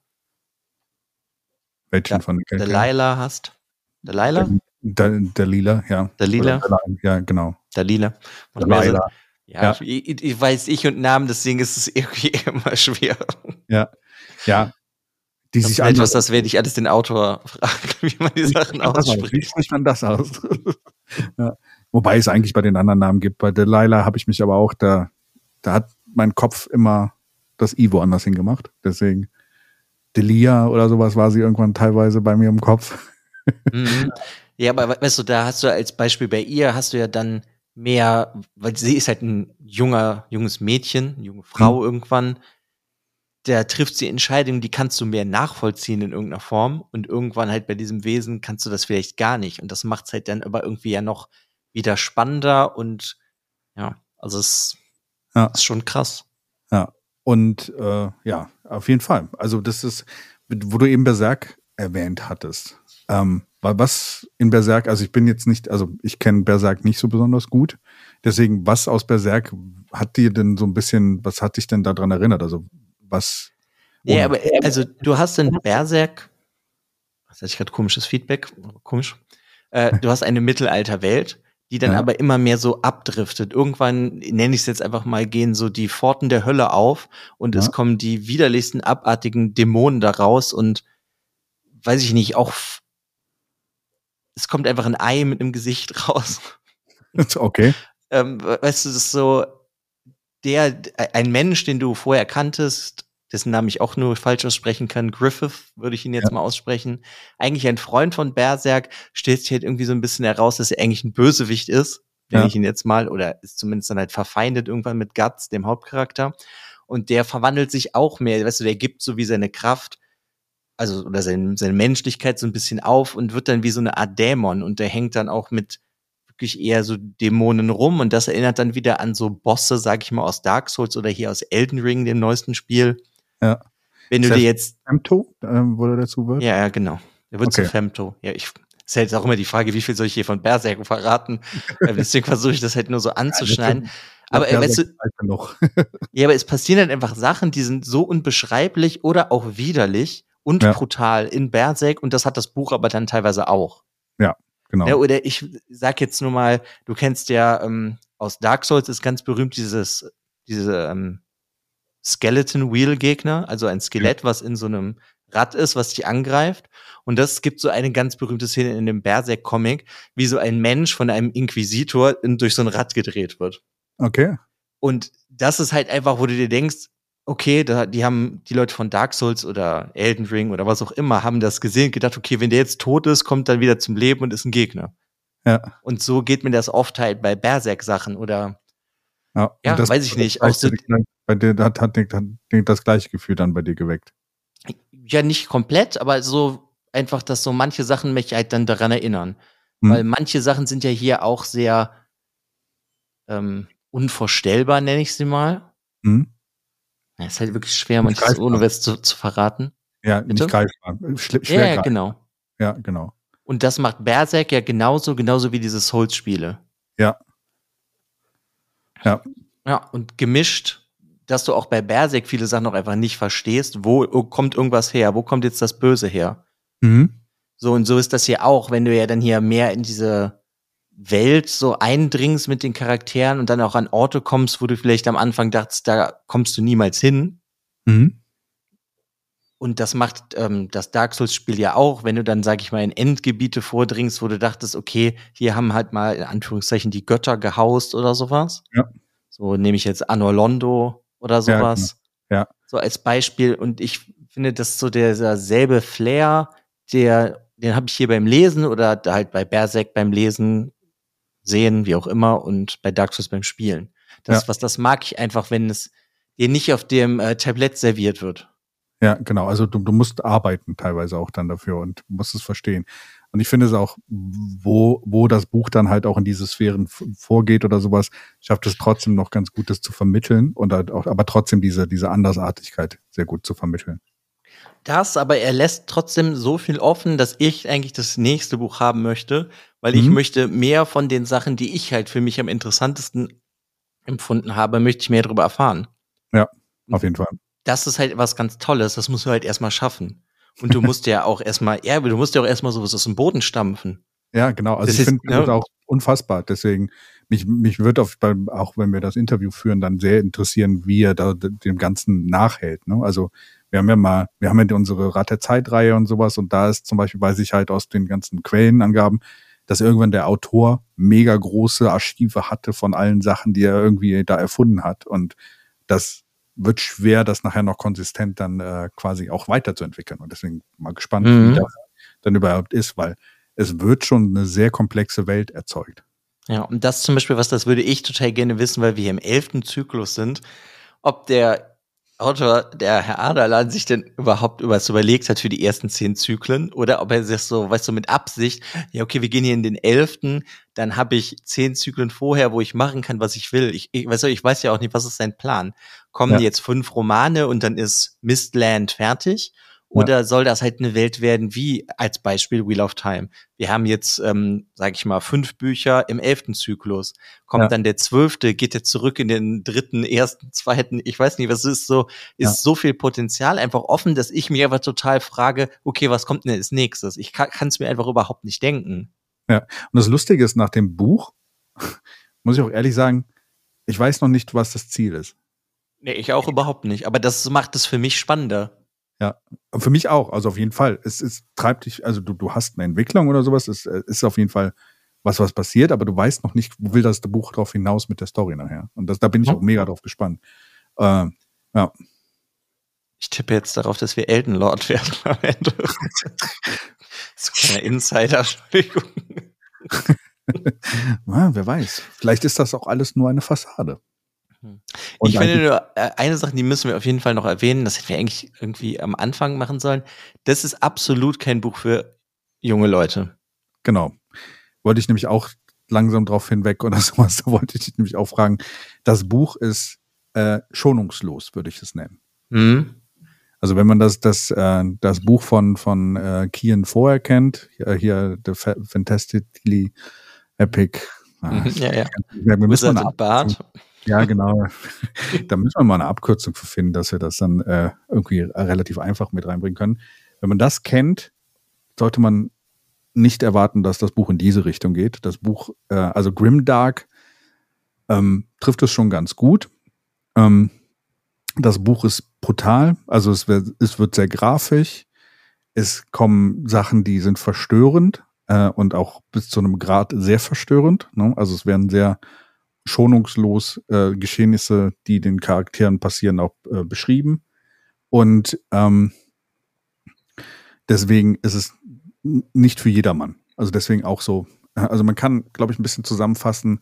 Welchen da, von Delilah hast. Delilah? Dalila, ja. Dalila? Ja, genau. Dalila. Dalila. Ja, ja. Ich, ich, weiß ich und Namen, deswegen ist es irgendwie immer schwer. Ja, ja. Die das sich etwas, das werde ich alles den Autor fragen, wie man die Sachen ausspricht. Wie spricht man das aus? ja. Wobei es eigentlich bei den anderen Namen gibt. Bei Delilah habe ich mich aber auch, da, da hat mein Kopf immer das I woanders hingemacht. Deswegen Delia oder sowas war sie irgendwann teilweise bei mir im Kopf. Mhm. Ja, aber weißt du, da hast du als Beispiel bei ihr, hast du ja dann mehr, weil sie ist halt ein junger, junges Mädchen, eine junge Frau mhm. irgendwann. Da trifft sie Entscheidungen, die kannst du mehr nachvollziehen in irgendeiner Form. Und irgendwann halt bei diesem Wesen kannst du das vielleicht gar nicht. Und das macht es halt dann aber irgendwie ja noch wieder spannender und ja, also es ja. ist schon krass. Ja, und äh, ja, auf jeden Fall. Also das ist, wo du eben Berserk erwähnt hattest. Ähm, was in Berserk, also ich bin jetzt nicht, also ich kenne Berserk nicht so besonders gut. Deswegen, was aus Berserk hat dir denn so ein bisschen, was hat dich denn daran erinnert? Also was? Ja, aber also du hast in Berserk, was hatte ich gerade komisches Feedback, komisch. Äh, du hast eine Mittelalterwelt die dann ja. aber immer mehr so abdriftet. Irgendwann, nenne ich es jetzt einfach mal, gehen so die Pforten der Hölle auf und ja. es kommen die widerlichsten, abartigen Dämonen daraus und weiß ich nicht, auch es kommt einfach ein Ei mit einem Gesicht raus. Okay. ähm, weißt du, das ist so, der, ein Mensch, den du vorher kanntest, dessen Namen ich auch nur falsch aussprechen kann, Griffith, würde ich ihn jetzt ja. mal aussprechen, eigentlich ein Freund von Berserk, stellt sich halt irgendwie so ein bisschen heraus, dass er eigentlich ein Bösewicht ist, nenne ja. ich ihn jetzt mal, oder ist zumindest dann halt verfeindet irgendwann mit Guts, dem Hauptcharakter. Und der verwandelt sich auch mehr, weißt du, der gibt so wie seine Kraft, also oder seine, seine Menschlichkeit so ein bisschen auf und wird dann wie so eine Art Dämon und der hängt dann auch mit wirklich eher so Dämonen rum und das erinnert dann wieder an so Bosse, sag ich mal, aus Dark Souls oder hier aus Elden Ring, dem neuesten Spiel. Ja. Wenn du dir jetzt. Femto, äh, wo er dazu wird? Ja, ja, genau. Er wird okay. zu Femto. Ja, ich. Ist halt auch immer die Frage, wie viel soll ich hier von Berserk verraten? Deswegen versuche ich das halt nur so anzuschneiden. Ja, aber äh, weißt du, noch. ja, aber es passieren halt einfach Sachen, die sind so unbeschreiblich oder auch widerlich und ja. brutal in Berserk und das hat das Buch aber dann teilweise auch. Ja, genau. Ja, oder ich sag jetzt nur mal, du kennst ja ähm, aus Dark Souls ist ganz berühmt dieses diese ähm, Skeleton Wheel Gegner, also ein Skelett, was in so einem Rad ist, was dich angreift. Und das gibt so eine ganz berühmte Szene in dem Berserk-Comic, wie so ein Mensch von einem Inquisitor in, durch so ein Rad gedreht wird. Okay. Und das ist halt einfach, wo du dir denkst, okay, da, die haben die Leute von Dark Souls oder Elden Ring oder was auch immer, haben das gesehen und gedacht, okay, wenn der jetzt tot ist, kommt dann wieder zum Leben und ist ein Gegner. Ja. Und so geht mir das oft halt bei Berserk-Sachen oder ja, ja das, weiß ich nicht. Auch so, bei dir hat, hat, hat, das gleiche Gefühl dann bei dir geweckt. Ja, nicht komplett, aber so einfach, dass so manche Sachen mich halt dann daran erinnern. Hm. Weil manche Sachen sind ja hier auch sehr ähm, unvorstellbar, nenne ich sie mal. Hm. Ja, ist halt wirklich schwer, manches ohne was zu, zu verraten. Ja, Bitte? nicht greifbar. Schli schwer ja, ja genau. Ja, genau. Und das macht Berserk ja genauso, genauso wie diese Souls-Spiele. Ja. Ja. Ja, und gemischt, dass du auch bei Berserk viele Sachen noch einfach nicht verstehst. Wo kommt irgendwas her? Wo kommt jetzt das Böse her? Mhm. So, und so ist das hier auch, wenn du ja dann hier mehr in diese Welt so eindringst mit den Charakteren und dann auch an Orte kommst, wo du vielleicht am Anfang dachtest, da kommst du niemals hin. Mhm. Und das macht ähm, das Dark Souls-Spiel ja auch, wenn du dann, sag ich mal, in Endgebiete vordringst, wo du dachtest, okay, hier haben halt mal in Anführungszeichen die Götter gehaust oder sowas. Ja. So nehme ich jetzt Anorlondo oder sowas. Ja, ja. So als Beispiel. Und ich finde, das ist so derselbe Flair, der, den habe ich hier beim Lesen oder halt bei Berserk beim Lesen sehen, wie auch immer, und bei Dark Souls beim Spielen. Das, ja. was das mag ich einfach, wenn es dir nicht auf dem äh, Tablett serviert wird. Ja, genau. Also du, du musst arbeiten teilweise auch dann dafür und musst es verstehen. Und ich finde es auch, wo, wo das Buch dann halt auch in diese Sphären vorgeht oder sowas, schafft es trotzdem noch ganz gut, das zu vermitteln und halt auch, aber trotzdem diese, diese Andersartigkeit sehr gut zu vermitteln. Das, aber er lässt trotzdem so viel offen, dass ich eigentlich das nächste Buch haben möchte, weil mhm. ich möchte mehr von den Sachen, die ich halt für mich am interessantesten empfunden habe, möchte ich mehr darüber erfahren. Ja, auf jeden Fall. Das ist halt was ganz Tolles, das musst du halt erstmal schaffen. Und du musst ja auch erstmal, ja, du musst ja auch erstmal sowas aus dem Boden stampfen. Ja, genau. Also das ich finde ja. das auch unfassbar. Deswegen, mich, mich wird auf, auch wenn wir das Interview führen, dann sehr interessieren, wie er da dem Ganzen nachhält. Ne? Also wir haben ja mal, wir haben ja unsere Rat der Zeitreihe und sowas und da ist zum Beispiel, weiß ich halt aus den ganzen Quellenangaben, dass irgendwann der Autor mega große Archive hatte von allen Sachen, die er irgendwie da erfunden hat. Und das wird schwer, das nachher noch konsistent dann äh, quasi auch weiterzuentwickeln. Und deswegen mal gespannt, mhm. wie das dann überhaupt ist, weil es wird schon eine sehr komplexe Welt erzeugt. Ja, und das zum Beispiel, was das würde ich total gerne wissen, weil wir hier im elften Zyklus sind, ob der Autor, der Herr Aderlan, sich denn überhaupt was überlegt hat für die ersten zehn Zyklen oder ob er sich so, weißt du, mit Absicht, ja, okay, wir gehen hier in den elften, dann habe ich zehn Zyklen vorher, wo ich machen kann, was ich will. Ich, ich, weißt du, ich weiß ja auch nicht, was ist sein Plan. Kommen ja. jetzt fünf Romane und dann ist Mistland fertig? Oder ja. soll das halt eine Welt werden wie als Beispiel Wheel of Time? Wir haben jetzt, ähm, sage ich mal, fünf Bücher im elften Zyklus. Kommt ja. dann der zwölfte, geht er zurück in den dritten, ersten, zweiten. Ich weiß nicht, was ist so, ist ja. so viel Potenzial einfach offen, dass ich mich einfach total frage, okay, was kommt denn als nächstes? Ich kann es mir einfach überhaupt nicht denken. Ja, und das Lustige ist, nach dem Buch, muss ich auch ehrlich sagen, ich weiß noch nicht, was das Ziel ist. Nee, ich auch überhaupt nicht. Aber das macht es für mich spannender. Ja, für mich auch, also auf jeden Fall. Es, es treibt dich, also du, du hast eine Entwicklung oder sowas, es ist auf jeden Fall was, was passiert, aber du weißt noch nicht, wo will das Buch drauf hinaus mit der Story nachher. Und das, da bin ich auch mega drauf gespannt. Äh, ja. Ich tippe jetzt darauf, dass wir Elden Lord werden am Ende. so kleiner Insider, Entschuldigung. ja, wer weiß. Vielleicht ist das auch alles nur eine Fassade. Hm. Und ich finde nur, äh, eine Sache, die müssen wir auf jeden Fall noch erwähnen, das hätten wir eigentlich irgendwie am Anfang machen sollen. Das ist absolut kein Buch für junge Leute. Genau. Wollte ich nämlich auch langsam drauf hinweg oder sowas. Da wollte ich dich nämlich auch fragen. Das Buch ist äh, schonungslos, würde ich es nennen. Mhm. Also wenn man das, das, äh, das Buch von, von äh, Kian vorher kennt, hier, hier The Fantastically Epic. Ah, ja, ja. Wir müssen eine Bart. Ja, genau. da müssen wir mal eine Abkürzung für finden, dass wir das dann äh, irgendwie relativ einfach mit reinbringen können. Wenn man das kennt, sollte man nicht erwarten, dass das Buch in diese Richtung geht. Das Buch, äh, also Grimdark, ähm, trifft es schon ganz gut. Ähm, das Buch ist brutal, also es wird, es wird sehr grafisch. Es kommen Sachen, die sind verstörend äh, und auch bis zu einem Grad sehr verstörend. Ne? Also es werden sehr schonungslos äh, Geschehnisse, die den Charakteren passieren, auch äh, beschrieben. Und ähm, deswegen ist es nicht für jedermann. Also deswegen auch so. Äh, also man kann, glaube ich, ein bisschen zusammenfassen.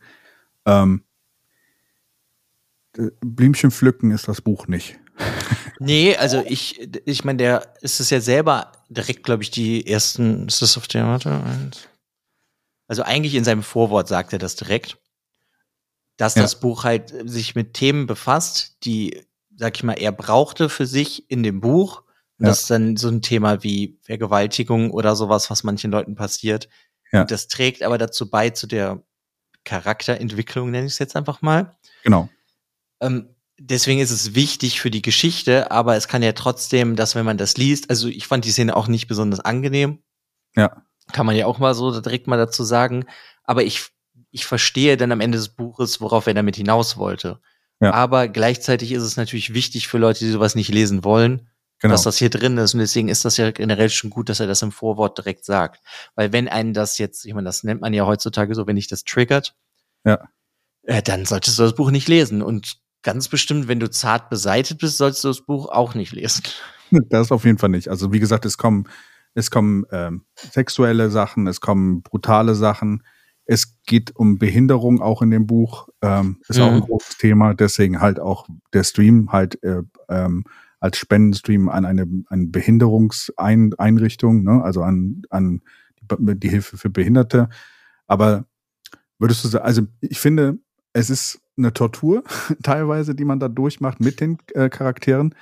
Ähm, Blümchen pflücken ist das Buch nicht. Nee, also ich, ich meine, der ist es ja selber direkt, glaube ich, die ersten, ist das auf der Warte? Also eigentlich in seinem Vorwort sagt er das direkt, dass ja. das Buch halt sich mit Themen befasst, die, sag ich mal, er brauchte für sich in dem Buch. Und ja. das ist dann so ein Thema wie Vergewaltigung oder sowas, was manchen Leuten passiert. Ja. Das trägt aber dazu bei, zu der Charakterentwicklung, nenne ich es jetzt einfach mal. Genau. Ähm, deswegen ist es wichtig für die Geschichte, aber es kann ja trotzdem, dass wenn man das liest, also ich fand die Szene auch nicht besonders angenehm. Ja. Kann man ja auch mal so direkt mal dazu sagen. Aber ich, ich verstehe dann am Ende des Buches, worauf er damit hinaus wollte. Ja. Aber gleichzeitig ist es natürlich wichtig für Leute, die sowas nicht lesen wollen, genau. dass das hier drin ist. Und deswegen ist das ja generell schon gut, dass er das im Vorwort direkt sagt. Weil wenn einen das jetzt, ich meine, das nennt man ja heutzutage so, wenn dich das triggert, ja. Äh, dann solltest du das Buch nicht lesen. Und ganz bestimmt, wenn du zart beseitet bist, sollst du das Buch auch nicht lesen. Das auf jeden Fall nicht. Also wie gesagt, es kommen, es kommen ähm, sexuelle Sachen, es kommen brutale Sachen. Es geht um Behinderung auch in dem Buch. Ähm, ist mhm. auch ein mhm. großes Thema. Deswegen halt auch der Stream halt äh, ähm, als Spendenstream an eine, eine Behinderungseinrichtung, ne? also an, an die, die Hilfe für Behinderte. Aber würdest du sagen, also ich finde, es ist eine Tortur teilweise, die man da durchmacht mit den äh, Charakteren.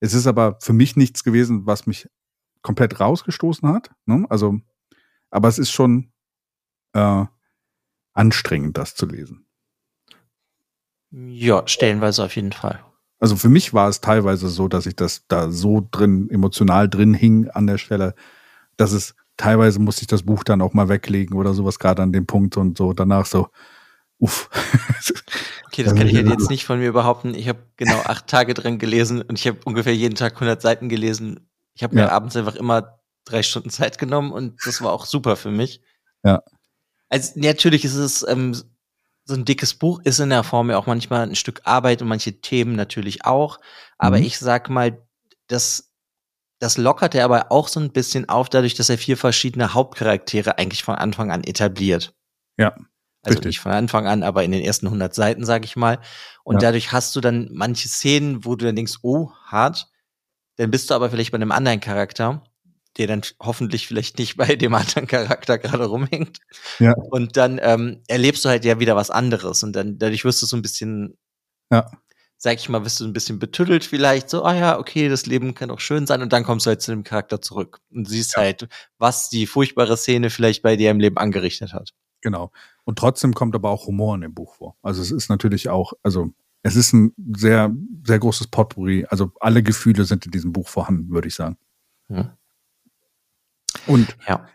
Es ist aber für mich nichts gewesen, was mich komplett rausgestoßen hat. Ne? Also, aber es ist schon äh, anstrengend, das zu lesen. Ja, stellenweise auf jeden Fall. Also für mich war es teilweise so, dass ich das da so drin, emotional drin hing an der Stelle, dass es teilweise musste ich das Buch dann auch mal weglegen oder sowas, gerade an dem Punkt und so danach so, uff. Okay, das kann ich jetzt nicht von mir behaupten. Ich habe genau acht Tage drin gelesen und ich habe ungefähr jeden Tag 100 Seiten gelesen. Ich habe mir ja. abends einfach immer drei Stunden Zeit genommen und das war auch super für mich. Ja. Also natürlich ist es ähm, so ein dickes Buch ist in der Form ja auch manchmal ein Stück Arbeit und manche Themen natürlich auch. Aber mhm. ich sag mal, das, das lockert er aber auch so ein bisschen auf, dadurch, dass er vier verschiedene Hauptcharaktere eigentlich von Anfang an etabliert. Ja. Also Richtig. nicht von Anfang an, aber in den ersten 100 Seiten, sag ich mal. Und ja. dadurch hast du dann manche Szenen, wo du dann denkst, oh, hart. Dann bist du aber vielleicht bei einem anderen Charakter, der dann hoffentlich vielleicht nicht bei dem anderen Charakter gerade rumhängt. Ja. Und dann ähm, erlebst du halt ja wieder was anderes. Und dann dadurch wirst du so ein bisschen, ja. sag ich mal, wirst du ein bisschen betüttelt vielleicht. So, ah ja, okay, das Leben kann auch schön sein. Und dann kommst du halt zu dem Charakter zurück und siehst ja. halt, was die furchtbare Szene vielleicht bei dir im Leben angerichtet hat. Genau. Und trotzdem kommt aber auch Humor in dem Buch vor. Also es ist natürlich auch, also es ist ein sehr, sehr großes Potpourri. Also alle Gefühle sind in diesem Buch vorhanden, würde ich sagen. Hm. Und, ja.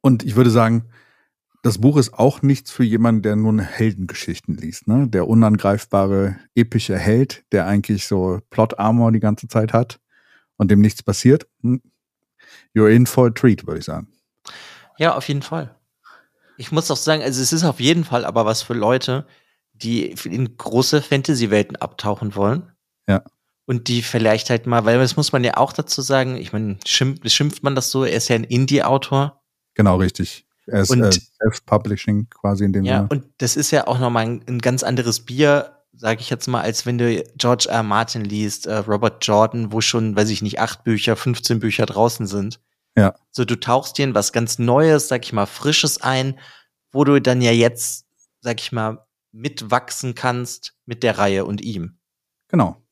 und ich würde sagen, das Buch ist auch nichts für jemanden, der nur Heldengeschichten liest. Ne? Der unangreifbare, epische Held, der eigentlich so Plot-Armor die ganze Zeit hat und dem nichts passiert, hm, you're in for a treat, würde ich sagen. Ja, auf jeden Fall. Ich muss auch sagen, also es ist auf jeden Fall aber was für Leute, die in große Fantasy-Welten abtauchen wollen. Ja. Und die vielleicht halt mal, weil das muss man ja auch dazu sagen, ich meine, schimpft, schimpft man das so, er ist ja ein Indie-Autor. Genau, richtig. Er ist äh, Self-Publishing quasi in dem Ja, Sinne. und das ist ja auch nochmal ein, ein ganz anderes Bier, sage ich jetzt mal, als wenn du George R. R. Martin liest, äh, Robert Jordan, wo schon, weiß ich nicht, acht Bücher, 15 Bücher draußen sind. Ja. So, du tauchst dir in was ganz Neues, sag ich mal, Frisches ein, wo du dann ja jetzt, sag ich mal, mitwachsen kannst mit der Reihe und ihm. Genau.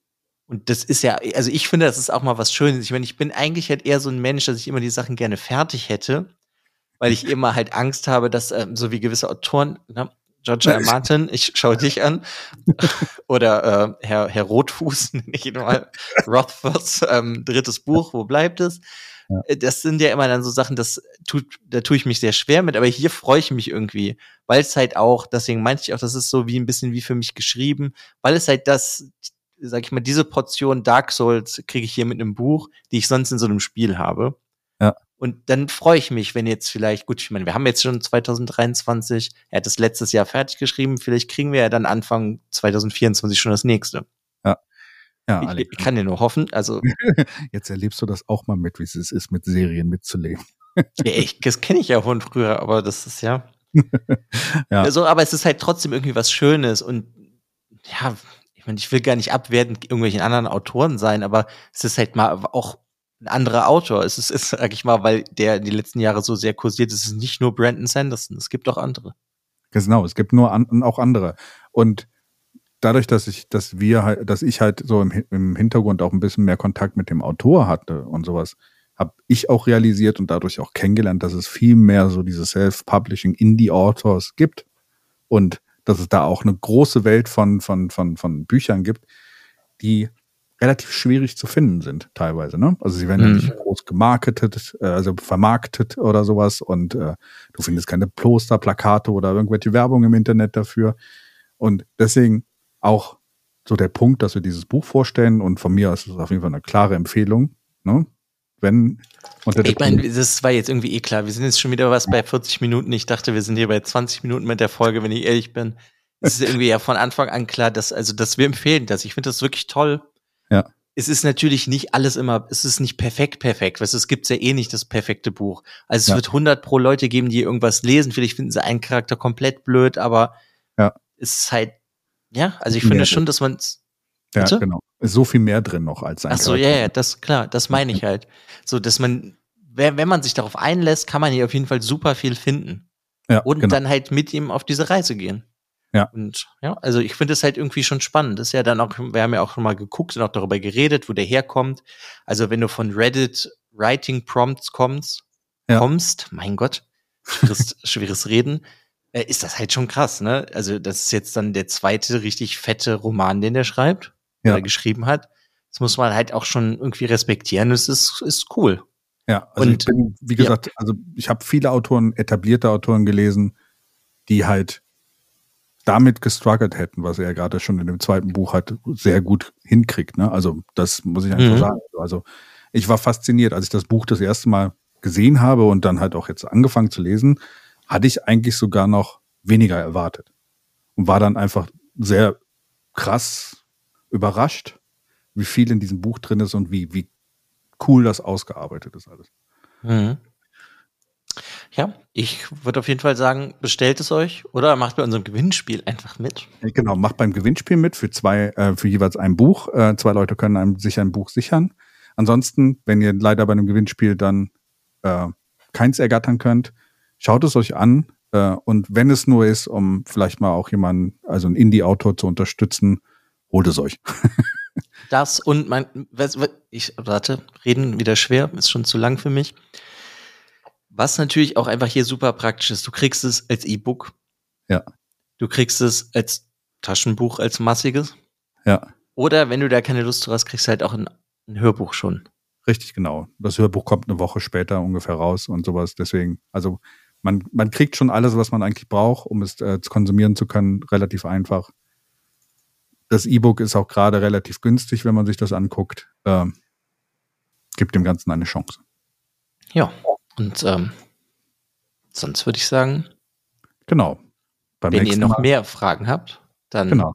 Und das ist ja, also ich finde, das ist auch mal was Schönes. Ich meine, ich bin eigentlich halt eher so ein Mensch, dass ich immer die Sachen gerne fertig hätte, weil ich immer halt Angst habe, dass ähm, so wie gewisse Autoren, ne, George R. Martin, ich schaue dich an, oder äh, Herr, Herr Rotfuß, nenne ich ihn mal, Rothfuss, ähm, drittes Buch, wo bleibt es? Ja. Äh, Das sind ja immer dann so Sachen, das tut, da tue ich mich sehr schwer mit, aber hier freue ich mich irgendwie, weil es halt auch, deswegen meinte ich auch, das ist so wie ein bisschen wie für mich geschrieben, weil es halt das, sag ich mal, diese Portion Dark Souls kriege ich hier mit einem Buch, die ich sonst in so einem Spiel habe. Ja. Und dann freue ich mich, wenn jetzt vielleicht, gut, ich meine, wir haben jetzt schon 2023, er hat es letztes Jahr fertig geschrieben, vielleicht kriegen wir ja dann Anfang 2024 schon das nächste. Ja, Ich, Alex, ich kann dir nur hoffen, also jetzt erlebst du das auch mal mit, wie es ist, mit Serien mitzuleben. ja, ich, das kenne ich ja von früher, aber das ist ja. Ja. Also, aber es ist halt trotzdem irgendwie was Schönes und ja, ich meine, ich will gar nicht abwertend irgendwelchen anderen Autoren sein, aber es ist halt mal auch ein anderer Autor. Es ist, ist sag ich mal, weil der die letzten Jahre so sehr kursiert ist, es ist nicht nur Brandon Sanderson, es gibt auch andere. Genau, es gibt nur an, auch andere. Und dadurch, dass ich, dass wir halt, dass ich halt so im, im Hintergrund auch ein bisschen mehr Kontakt mit dem Autor hatte und sowas, habe ich auch realisiert und dadurch auch kennengelernt, dass es viel mehr so diese Self-Publishing Indie-Authors gibt und dass es da auch eine große Welt von, von, von, von Büchern gibt, die relativ schwierig zu finden sind teilweise. Ne? Also sie werden ja Mhm. nicht groß gemarketet, äh, also vermarktet oder sowas und äh, du findest keine Poster, Plakate oder irgendwelche Werbung im Internet dafür. Und deswegen auch so der Punkt, dass wir dieses Buch vorstellen und von mir ist es auf jeden Fall eine klare Empfehlung. Ne? Wenn unter Ich meine, das war jetzt irgendwie eh klar. Wir sind jetzt schon wieder was bei 40 Minuten. Ich dachte, wir sind hier bei 20 Minuten mit der Folge, wenn ich ehrlich bin. Es ist irgendwie ja von Anfang an klar, dass, also, dass wir empfehlen das. Ich finde das wirklich toll. Ja. Es ist natürlich nicht alles immer, es ist nicht perfekt, perfekt. Weißt du, es gibt ja eh nicht das perfekte Buch. Also es Ja. wird 100 pro Leute geben, die irgendwas lesen. Vielleicht finden sie einen Charakter komplett blöd, aber Ja. es ist halt, ja, also ich finde drin. schon, dass man ja, bitte? genau. Ist so viel mehr drin noch als ein Ach so, ja, ja, das klar, das meine ich halt. So, dass man, wenn, man sich darauf einlässt, kann man hier auf jeden Fall super viel finden Ja, und genau. dann halt mit ihm auf diese Reise gehen. Ja. Und ja, also ich finde es halt irgendwie schon spannend. Das ist ja dann auch, wir haben ja auch schon mal geguckt und auch darüber geredet, wo der herkommt. Also wenn du von Reddit Writing Prompts kommst, Ja. kommst, mein Gott, schweres, schweres Reden, äh, ist das halt schon krass, ne? Also das ist jetzt dann der zweite richtig fette Roman, den er schreibt Ja. geschrieben hat. Das muss man halt auch schon irgendwie respektieren. Das ist, ist cool. Ja, also Und- ich bin, wie ja. gesagt, also ich habe viele Autoren, etablierte Autoren gelesen, die halt damit gestruggelt hätten, was er gerade schon in dem zweiten Buch hat, sehr gut hinkriegt. Ne? Also das muss ich einfach Mhm. sagen. Also ich war fasziniert, als ich das Buch das erste Mal gesehen habe und dann halt auch jetzt angefangen zu lesen, hatte ich eigentlich sogar noch weniger erwartet und war dann einfach sehr krass überrascht, wie viel in diesem Buch drin ist und wie, wie cool das ausgearbeitet ist alles. Mhm. Ja, ich würde auf jeden Fall sagen, bestellt es euch oder macht bei unserem Gewinnspiel einfach mit. Genau, macht beim Gewinnspiel mit für zwei, äh, für jeweils ein Buch. Äh, zwei Leute können einem sich ein Buch sichern. Ansonsten, wenn ihr leider bei einem Gewinnspiel dann äh, keins ergattern könnt, schaut es euch an. Äh, und wenn es nur ist, um vielleicht mal auch jemanden, also einen Indie-Autor zu unterstützen, holt es euch. Das und mein, ich warte, reden wieder schwer, ist schon zu lang für mich. Was natürlich auch einfach hier super praktisch ist, du kriegst es als E-Book. Ja. Du kriegst es als Taschenbuch, als massiges. Ja, Oder wenn du da keine Lust drauf hast, kriegst du halt auch ein, ein Hörbuch schon. richtig genau. Das Hörbuch kommt eine Woche später ungefähr raus und sowas. Deswegen, also man, man kriegt schon alles, was man eigentlich braucht, um es äh, konsumieren zu können, relativ einfach. Das E-Book ist auch gerade relativ günstig, wenn man sich das anguckt. Ähm, gibt dem Ganzen eine Chance. Ja, und ähm, sonst würde ich sagen, Genau. Beim wenn ihr noch Mal. mehr Fragen habt, dann genau.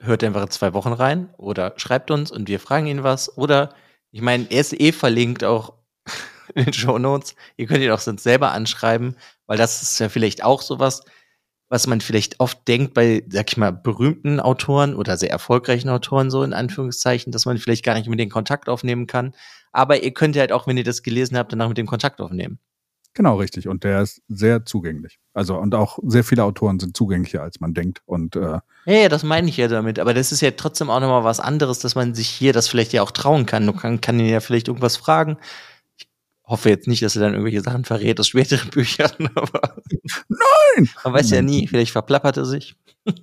hört einfach in zwei Wochen rein oder schreibt uns und wir fragen ihn was. Oder, ich meine, er ist eh verlinkt auch in den Show Notes. Ihr könnt ihn auch sonst selber anschreiben, weil das ist ja vielleicht auch sowas, was man vielleicht oft denkt bei, sag ich mal, berühmten Autoren oder sehr erfolgreichen Autoren, so in Anführungszeichen, dass man vielleicht gar nicht mit den Kontakt aufnehmen kann. Aber ihr könnt ja halt auch, wenn ihr das gelesen habt, danach mit dem Kontakt aufnehmen. Genau, richtig. Und der ist sehr zugänglich. Also, und auch sehr viele Autoren sind zugänglicher, als man denkt. Und, äh, ja, ja, das meine ich ja damit. Aber das ist ja trotzdem auch nochmal was anderes, dass man sich hier das vielleicht ja auch trauen kann. Du kann, kann ihn ja vielleicht irgendwas fragen hoffe jetzt nicht, dass er dann irgendwelche Sachen verrät aus späteren Büchern, aber. Nein! Man weiß ja nie, vielleicht verplappert er sich.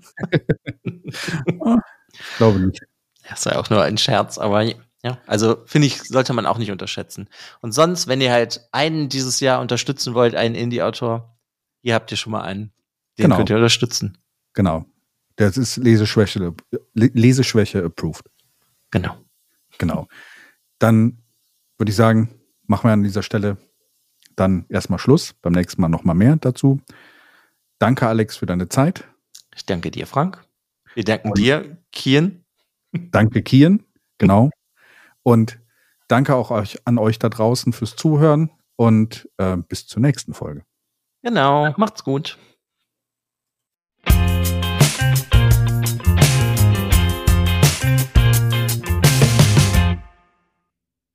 Glaube nicht. Das sei auch nur ein Scherz, aber ja, also finde ich, sollte man auch nicht unterschätzen. Und sonst, wenn ihr halt einen dieses Jahr unterstützen wollt, einen Indie-Autor, hier habt ihr schon mal einen. Den genau. könnt ihr unterstützen. Genau. Das ist Leseschwäche, Leseschwäche approved. Genau. Genau. Dann würde ich sagen, machen wir an dieser Stelle dann erstmal Schluss. Beim nächsten Mal nochmal mehr dazu. Danke, Alex, für deine Zeit. Ich danke dir, Frank. Wir danken Und dir, Kian. Danke, Kian. Genau. Und danke auch euch, an euch da draußen fürs Zuhören und äh, bis zur nächsten Folge. Genau. Macht's gut.